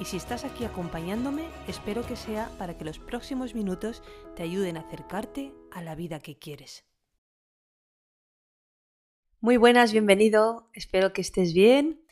y si estás aquí acompañándome, espero que sea para que los próximos minutos te ayuden a acercarte a la vida que quieres. Muy buenas, bienvenido, espero que estés bien.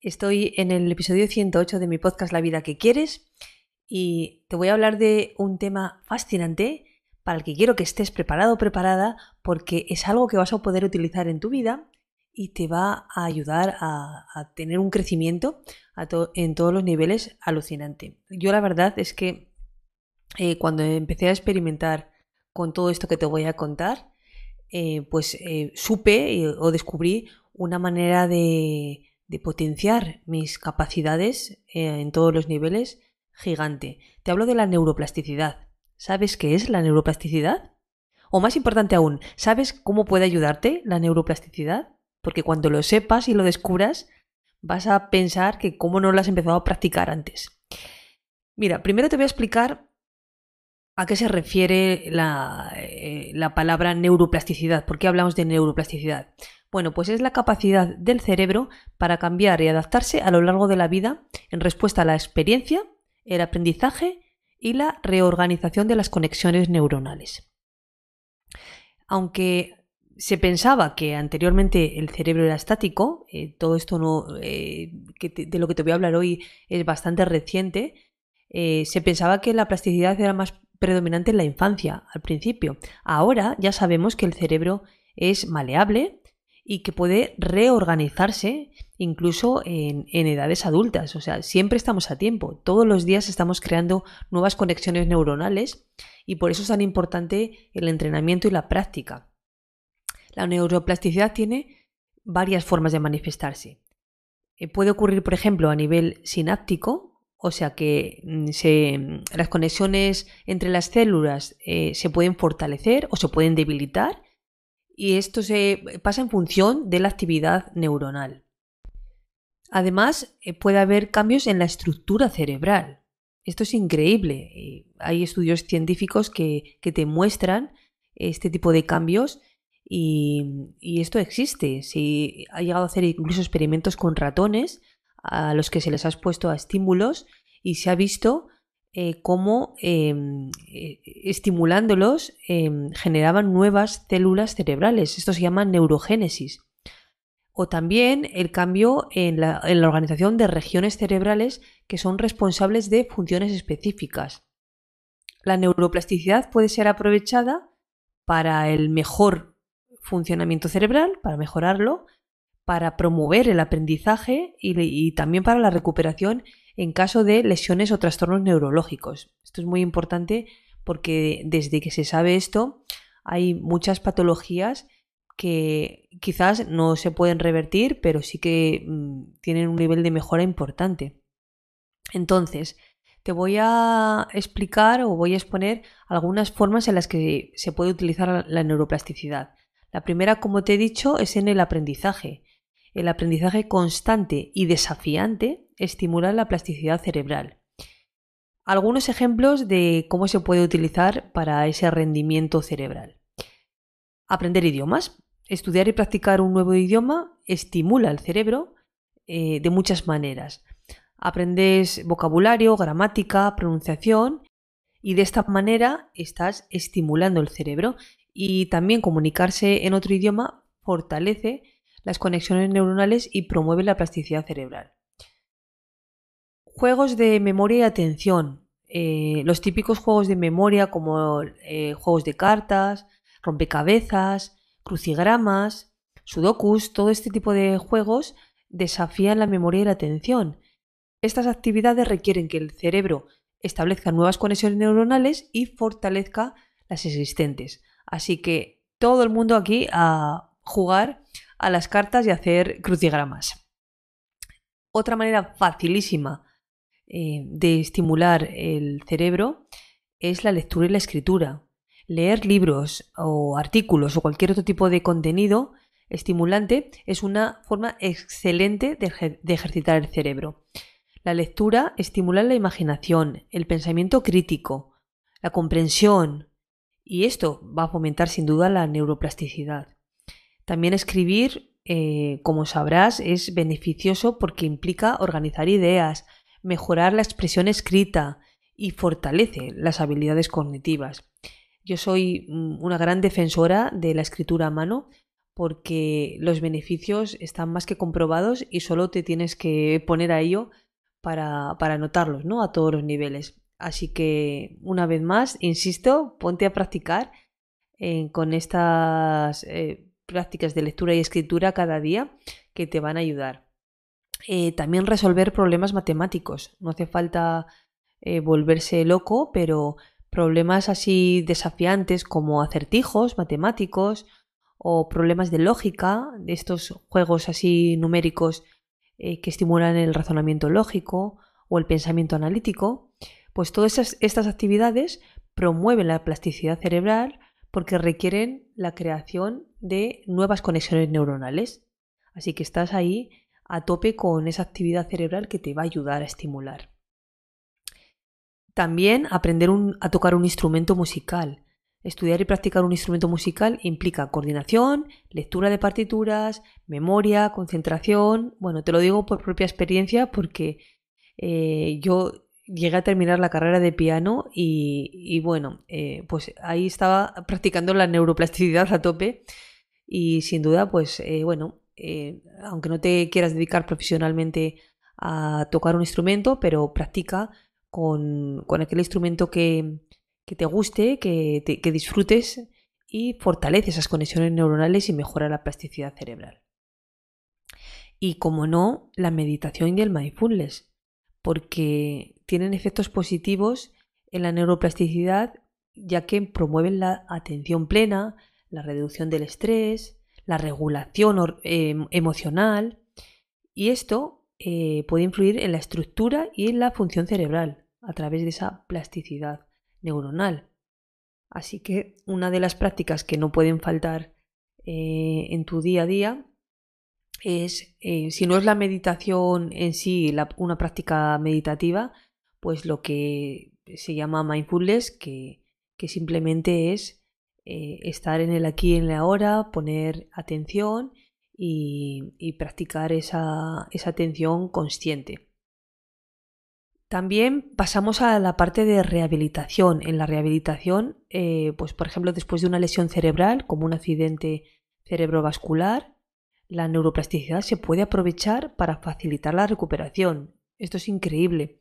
Estoy en el episodio 108 de mi podcast La vida que quieres y te voy a hablar de un tema fascinante para el que quiero que estés preparado o preparada porque es algo que vas a poder utilizar en tu vida y te va a ayudar a, tener un crecimiento en todos los niveles alucinante. Yo la verdad es que eh, cuando empecé a experimentar con todo esto que te voy a contar, eh, pues eh, supe o descubrí una manera de, de potenciar mis capacidades en todos los niveles gigante. Te hablo de la neuroplasticidad. ¿Sabes qué es la neuroplasticidad? O más importante aún, ¿sabes cómo puede ayudarte la neuroplasticidad? Porque cuando lo sepas y lo descubras, vas a pensar que cómo no lo has empezado a practicar antes. Mira, primero te voy a explicar a qué se refiere la, eh, la palabra neuroplasticidad. ¿Por qué hablamos de neuroplasticidad? Bueno, pues es la capacidad del cerebro para cambiar y adaptarse a lo largo de la vida en respuesta a la experiencia, el aprendizaje y la reorganización de las conexiones neuronales. Aunque se pensaba que anteriormente el cerebro era estático, eh, todo esto no, eh, de lo que te voy a hablar hoy es bastante reciente, eh, se pensaba que la plasticidad era más predominante en la infancia, al principio. Ahora ya sabemos que el cerebro es maleable y que puede reorganizarse incluso en, en edades adultas. O sea, siempre estamos a tiempo. Todos los días estamos creando nuevas conexiones neuronales y por eso es tan importante el entrenamiento y la práctica. La neuroplasticidad tiene varias formas de manifestarse. Eh, puede ocurrir, por ejemplo, a nivel sináptico, o sea que mm, mm, las conexiones entre las células eh, se pueden fortalecer o se pueden debilitar y esto se pasa en función de la actividad neuronal. Además, eh, puede haber cambios en la estructura cerebral. Esto es increíble. Hay estudios científicos que, que te muestran este tipo de cambios y, esto existe. Si ha llegado a hacer incluso experimentos con ratones a los que se les ha expuesto a estímulos y se ha visto eh, cómo em, eh, estimulándolos em, generaban nuevas células cerebrales. Esto se llama neurogénesis. O también el cambio en la, en la organización de regiones cerebrales que son responsables de funciones específicas. La neuroplasticidad puede ser aprovechada para el mejor funcionamiento cerebral, para mejorarlo, para promover el aprendizaje y, también para la recuperación en caso de lesiones o trastornos neurológicos. Esto es muy importante porque desde que se sabe esto hay muchas patologías que quizás no se pueden revertir, pero sí que mm, tienen un nivel de mejora importante. Entonces, te voy a explicar o voy a exponer algunas formas en las que se puede utilizar la neuroplasticidad. La primera, como te he dicho, es en el aprendizaje. El aprendizaje constante y desafiante estimula la plasticidad cerebral. Algunos ejemplos de cómo se puede utilizar para ese rendimiento cerebral. Aprender idiomas. Estudiar y practicar un nuevo idioma estimula el cerebro eh, de muchas maneras. Aprendes vocabulario, gramática, pronunciación y de esta manera estás estimulando el cerebro y también comunicarse en otro idioma fortalece las conexiones neuronales y promueve la plasticidad cerebral. Juegos de memoria y atención. Eh, los típicos juegos de memoria como eh, juegos de cartas, rompecabezas, crucigramas, sudokus, todo este tipo de juegos desafían la memoria y la atención. Estas actividades requieren que el cerebro establezca nuevas conexiones neuronales y fortalezca las existentes. Así que todo el mundo aquí a jugar a las cartas y hacer crucigramas. Otra manera facilísima eh, de estimular el cerebro es la lectura y la escritura. Leer libros o artículos o cualquier otro tipo de contenido estimulante es una forma excelente de, ejercitar el cerebro. La lectura estimula la imaginación, el pensamiento crítico, la comprensión, y esto va a fomentar sin duda la neuroplasticidad. También escribir, eh, como sabrás, es beneficioso porque implica organizar ideas, mejorar la expresión escrita y fortalece las habilidades cognitivas. Yo soy mm, una gran defensora de la escritura a mano porque los beneficios están más que comprobados y solo te tienes que poner a ello para, para notarlos, ¿no? A todos los niveles. Así que, una vez más, insisto, ponte a practicar eh, con estas eh, prácticas de lectura y escritura cada día que te van a ayudar. Eh, también resolver problemas matemáticos. No hace falta volverse loco, pero problemas así desafiantes como acertijos matemáticos o problemas de lógica, de estos juegos así numéricos que estimulan el razonamiento lógico o el pensamiento analítico, pues todas estas actividades promueven la plasticidad cerebral porque requieren la creación de nuevas conexiones neuronales. Así que estás ahí a tope con esa actividad cerebral que te va a ayudar a estimular. También aprender a tocar un instrumento musical. Estudiar y practicar un instrumento musical implica coordinación, lectura de partituras, memoria, concentración. Bueno, te lo digo por propia experiencia porque eh, yo llegué a terminar la carrera de piano y, bueno, eh, pues ahí estaba practicando la neuroplasticidad a tope y sin duda, pues eh, bueno, eh, aunque no te quieras dedicar profesionalmente a tocar un instrumento, pero practica con, aquel instrumento que, te guste, que disfrutes y fortalece esas conexiones neuronales y mejora la plasticidad cerebral. Y como no, la meditación y el mindfulness, porque tienen efectos positivos en la neuroplasticidad ya que promueven la atención plena, la reducción del estrés, la regulación em, emocional y esto eh, puede influir en la estructura y en la función cerebral a través de esa plasticidad neuronal. Así que una de las prácticas que no pueden faltar eh, en tu día a día es, eh, si no es la meditación en sí, una práctica meditativa, pues lo que se llama mindfulness, que, simplemente es eh, estar en el aquí y en la ahora, poner atención y, practicar esa, atención consciente. También pasamos a la parte de rehabilitación. En la rehabilitación, eh, pues por ejemplo, después de una lesión cerebral, como un accidente cerebrovascular, la neuroplasticidad se puede aprovechar para facilitar la recuperación. Esto es increíble.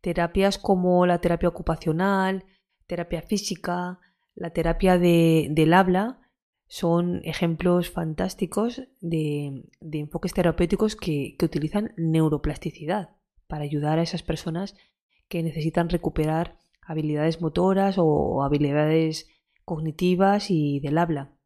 Terapias como la terapia ocupacional, terapia física, la terapia del habla son ejemplos fantásticos de, enfoques terapéuticos que, utilizan neuroplasticidad para ayudar a esas personas que necesitan recuperar habilidades motoras o habilidades cognitivas y del habla.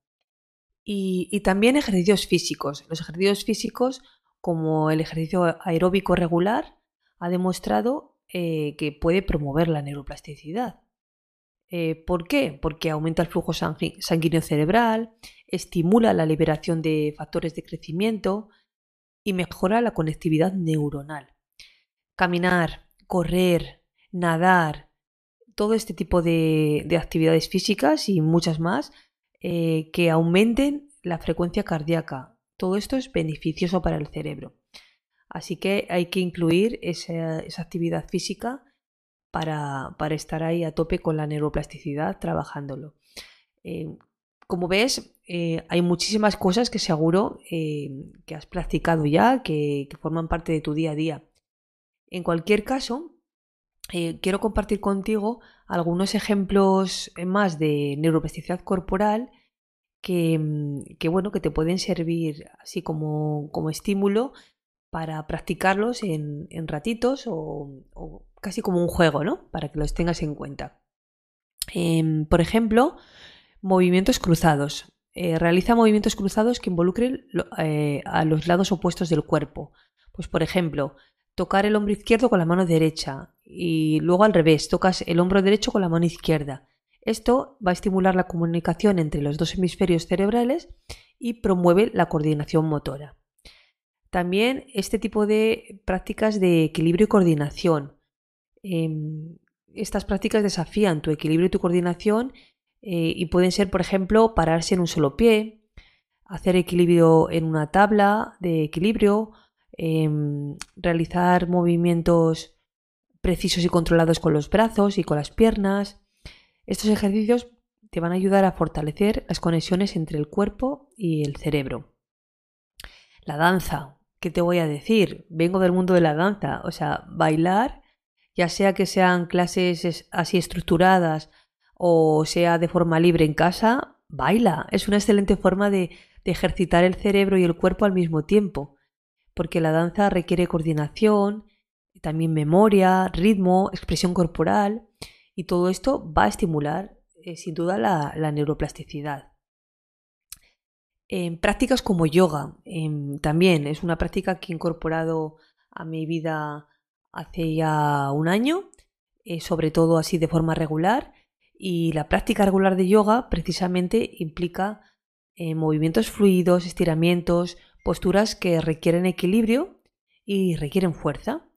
Y, también ejercicios físicos. Los ejercicios físicos, como el ejercicio aeróbico regular, ha demostrado eh, que puede promover la neuroplasticidad. Eh, ¿Por qué? Porque aumenta el flujo sanguíneo cerebral, estimula la liberación de factores de crecimiento y mejora la conectividad neuronal. Caminar, correr, nadar, todo este tipo de, actividades físicas y muchas más eh, que aumenten la frecuencia cardíaca. Todo esto es beneficioso para el cerebro. Así que hay que incluir esa, actividad física para, estar ahí a tope con la neuroplasticidad trabajándolo. Eh, como ves, eh, hay muchísimas cosas que seguro que has practicado ya, que, forman parte de tu día a día. En cualquier caso, quiero compartir contigo algunos ejemplos más de neuroplasticidad corporal que, bueno, que te pueden servir así como, como estímulo para practicarlos en, ratitos o, casi como un juego, ¿no? Para que los tengas en cuenta. Em, por ejemplo, movimientos cruzados. Eh, realiza movimientos cruzados que involucren eh, a los lados opuestos del cuerpo. Pues, por ejemplo, tocar el hombro izquierdo con la mano derecha y luego al revés, tocas el hombro derecho con la mano izquierda. Esto va a estimular la comunicación entre los dos hemisferios cerebrales y promueve la coordinación motora. También este tipo de prácticas de equilibrio y coordinación. Em, estas prácticas desafían tu equilibrio y tu coordinación eh, y pueden ser, por ejemplo, pararse en un solo pie, hacer equilibrio en una tabla de equilibrio, em, realizar movimientos precisos y controlados con los brazos y con las piernas. Estos ejercicios te van a ayudar a fortalecer las conexiones entre el cuerpo y el cerebro. La danza, ¿qué te voy a decir? Vengo del mundo de la danza, o sea, bailar, ya sea que sean clases así estructuradas o sea de forma libre en casa, baila. Es una excelente forma de, de ejercitar el cerebro y el cuerpo al mismo tiempo, porque la danza requiere coordinación, también memoria, ritmo, expresión corporal, y todo esto va a estimular eh, sin duda la, neuroplasticidad. En prácticas como yoga, em, también es una práctica que he incorporado a mi vida hace ya un año, eh, sobre todo así de forma regular, y la práctica regular de yoga precisamente implica eh, movimientos fluidos, estiramientos, posturas que requieren equilibrio y requieren fuerza.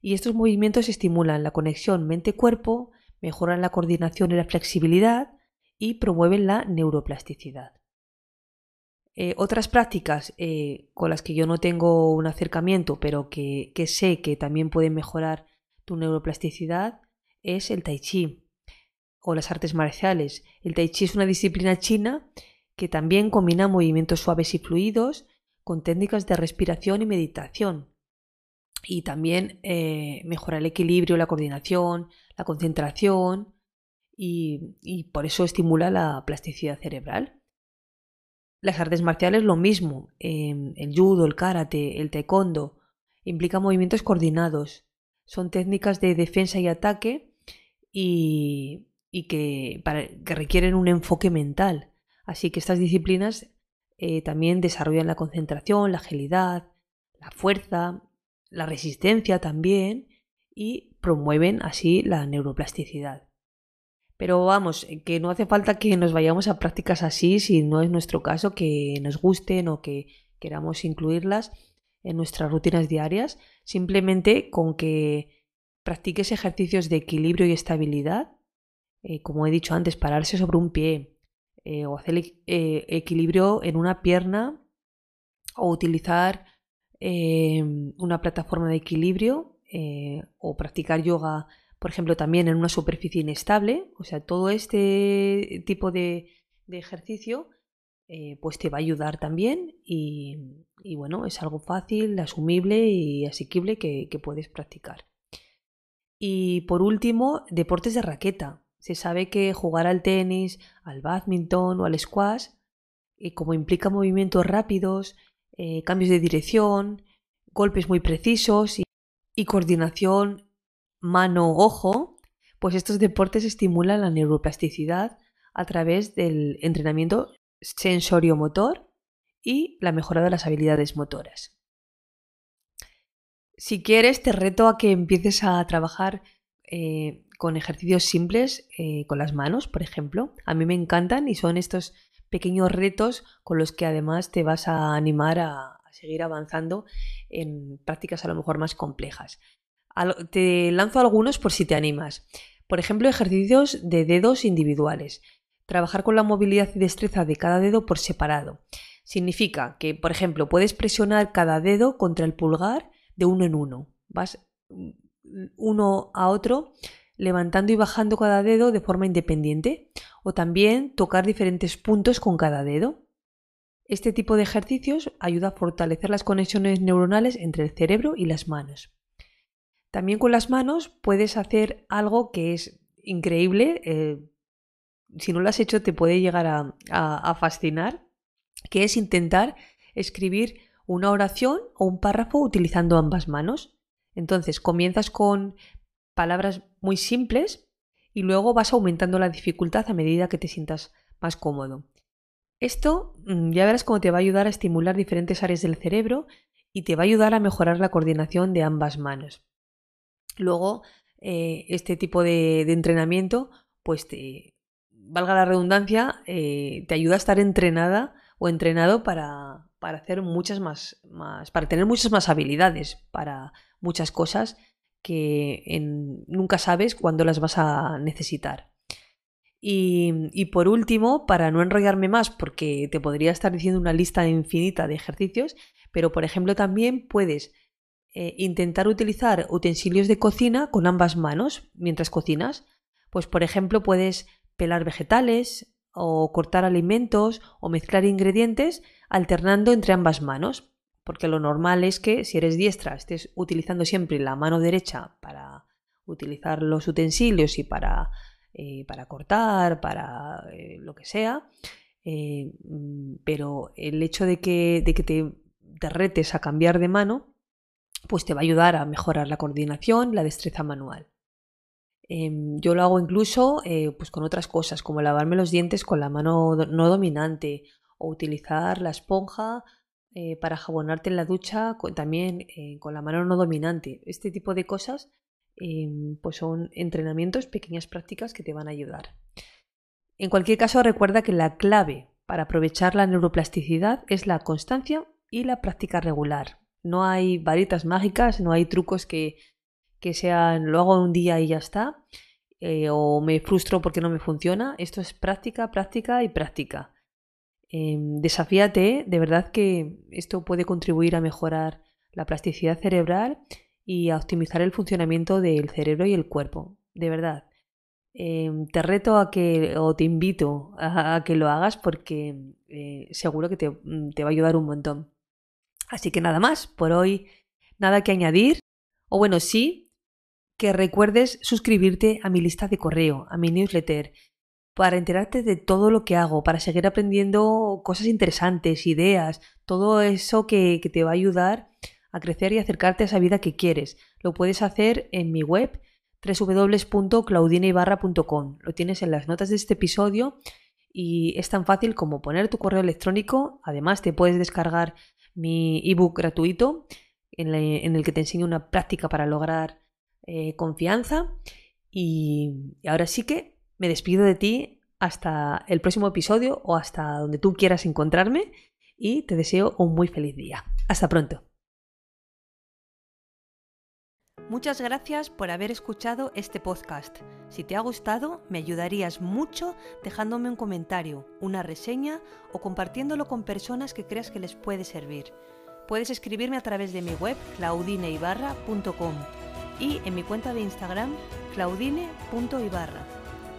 Y estos movimientos estimulan la conexión mente-cuerpo, mejoran la coordinación y la flexibilidad y promueven la neuroplasticidad. Eh, otras prácticas eh, con las que yo no tengo un acercamiento, pero que, que sé que también pueden mejorar tu neuroplasticidad, es el tai chi o las artes marciales. El tai chi es una disciplina china que también combina movimientos suaves y fluidos con técnicas de respiración y meditación. Y también eh, mejora el equilibrio, la coordinación, la concentración y, por eso estimula la plasticidad cerebral. Las artes marciales lo mismo. Em, el judo, el karate, el taekwondo implican movimientos coordinados. Son técnicas de defensa y ataque y, que requieren un enfoque mental. Así que estas disciplinas eh, también desarrollan la concentración, la agilidad, la fuerza, la resistencia también y promueven así la neuroplasticidad. Pero vamos, que no hace falta que nos vayamos a prácticas así si no es nuestro caso, que nos gusten o que queramos incluirlas en nuestras rutinas diarias, simplemente con que practiques ejercicios de equilibrio y estabilidad, eh, como he dicho antes, pararse sobre un pie, eh, o hacer eh, equilibrio en una pierna o utilizar em, una plataforma de equilibrio eh, o practicar yoga, por ejemplo, también en una superficie inestable. O sea, todo este tipo de, ejercicio pues te va a ayudar también y, bueno, es algo fácil, asumible y asequible que puedes practicar. Y por último, deportes de raqueta. Se sabe que jugar al tenis, al badminton o al squash, eh, como implica movimientos rápidos, eh, cambios de dirección, golpes muy precisos y, coordinación mano-ojo, pues estos deportes estimulan la neuroplasticidad a través del entrenamiento sensorio-motor y la mejora de las habilidades motoras. Si quieres, te reto a que empieces a trabajar eh, con ejercicios simples eh, con las manos, por ejemplo. A mí me encantan y son estos pequeños retos con los que además te vas a animar a, seguir avanzando en prácticas a lo mejor más complejas. te lanzo algunos por si te animas. Por ejemplo, ejercicios de dedos individuales. Trabajar con la movilidad y destreza de cada dedo por separado. Significa que, por ejemplo, puedes presionar cada dedo contra el pulgar de uno en uno. Vas mm, uno a otro levantando y bajando cada dedo de forma independiente o también tocar diferentes puntos con cada dedo. Este tipo de ejercicios ayuda a fortalecer las conexiones neuronales entre el cerebro y las manos. También con las manos puedes hacer algo que es increíble, eh, si no lo has hecho te puede llegar a fascinar, que es intentar escribir una oración o un párrafo utilizando ambas manos. Entonces comienzas con palabras muy simples y luego vas aumentando la dificultad a medida que te sientas más cómodo. Esto mm, ya verás cómo te va a ayudar a estimular diferentes áreas del cerebro y te va a ayudar a mejorar la coordinación de ambas manos. Luego, eh, este tipo de, entrenamiento, pues te, valga la redundancia, eh, te ayuda a estar entrenada o entrenado para, para hacer muchas más, más, para tener muchas más habilidades para muchas cosas que nunca sabes cuándo las vas a necesitar. Y, por último, para no enrollarme más, porque te podría estar diciendo una lista infinita de ejercicios, pero por ejemplo también puedes eh, intentar utilizar utensilios de cocina con ambas manos mientras cocinas. Pues por ejemplo puedes pelar vegetales o cortar alimentos o mezclar ingredientes alternando entre ambas manos, porque lo normal es que si eres diestra estés utilizando siempre la mano derecha para utilizar los utensilios y para eh, para cortar, para eh, lo que sea, eh, mm, pero el hecho de que, de que te, te, retes a cambiar de mano, pues te va a ayudar a mejorar la coordinación, la destreza manual. Em, yo lo hago incluso pues con otras cosas, como lavarme los dientes con la mano no dominante o utilizar la esponja para jabonarte en la ducha también con la mano no dominante. Este tipo de cosas Em, pues son entrenamientos, pequeñas prácticas que te van a ayudar. En cualquier caso, recuerda que la clave para aprovechar la neuroplasticidad es la constancia y la práctica regular. No hay varitas mágicas, no hay trucos que, que sean lo hago un día y ya está, eh, o me frustro porque no me funciona. Esto es práctica, práctica y práctica. Em, desafíate, de verdad que esto puede contribuir a mejorar la plasticidad cerebral y a optimizar el funcionamiento del cerebro y el cuerpo. De verdad. Em, te reto a que, o te invito a, que lo hagas porque eh, seguro que te, mm, te va a ayudar un montón. Así que nada más, por hoy nada que añadir. O bueno, sí, que recuerdes suscribirte a mi lista de correo, a mi newsletter, para enterarte de todo lo que hago, para seguir aprendiendo cosas interesantes, ideas, todo eso que, te va a ayudar a crecer y acercarte a esa vida que quieres. Lo puedes hacer en mi web www.claudineibarra.com. Lo tienes en las notas de este episodio y es tan fácil como poner tu correo electrónico. Además, te puedes descargar mi ebook gratuito en, el que te enseño una práctica para lograr eh, confianza. Y ahora sí que me despido de ti hasta el próximo episodio o hasta donde tú quieras encontrarme y te deseo un muy feliz día. Hasta pronto. Muchas gracias por haber escuchado este podcast. Si te ha gustado, me ayudarías mucho dejándome un comentario, una reseña o compartiéndolo con personas que creas que les puede servir. Puedes escribirme a través de mi web claudineibarra.com y en mi cuenta de Instagram claudine.ibarra.